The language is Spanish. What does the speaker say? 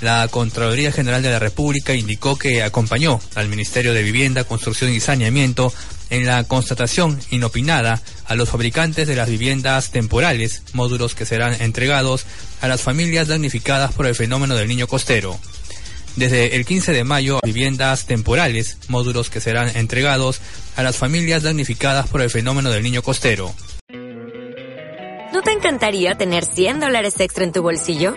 La Contraloría General de la República indicó que acompañó al Ministerio de Vivienda, Construcción y Saneamiento en la constatación inopinada a los fabricantes de las viviendas temporales, módulos que serán entregados a las familias damnificadas por el fenómeno del niño costero. Desde el 15 de mayo, viviendas temporales, módulos que serán entregados a las familias damnificadas por el fenómeno del niño costero. ¿No te encantaría tener 100 dólares extra en tu bolsillo?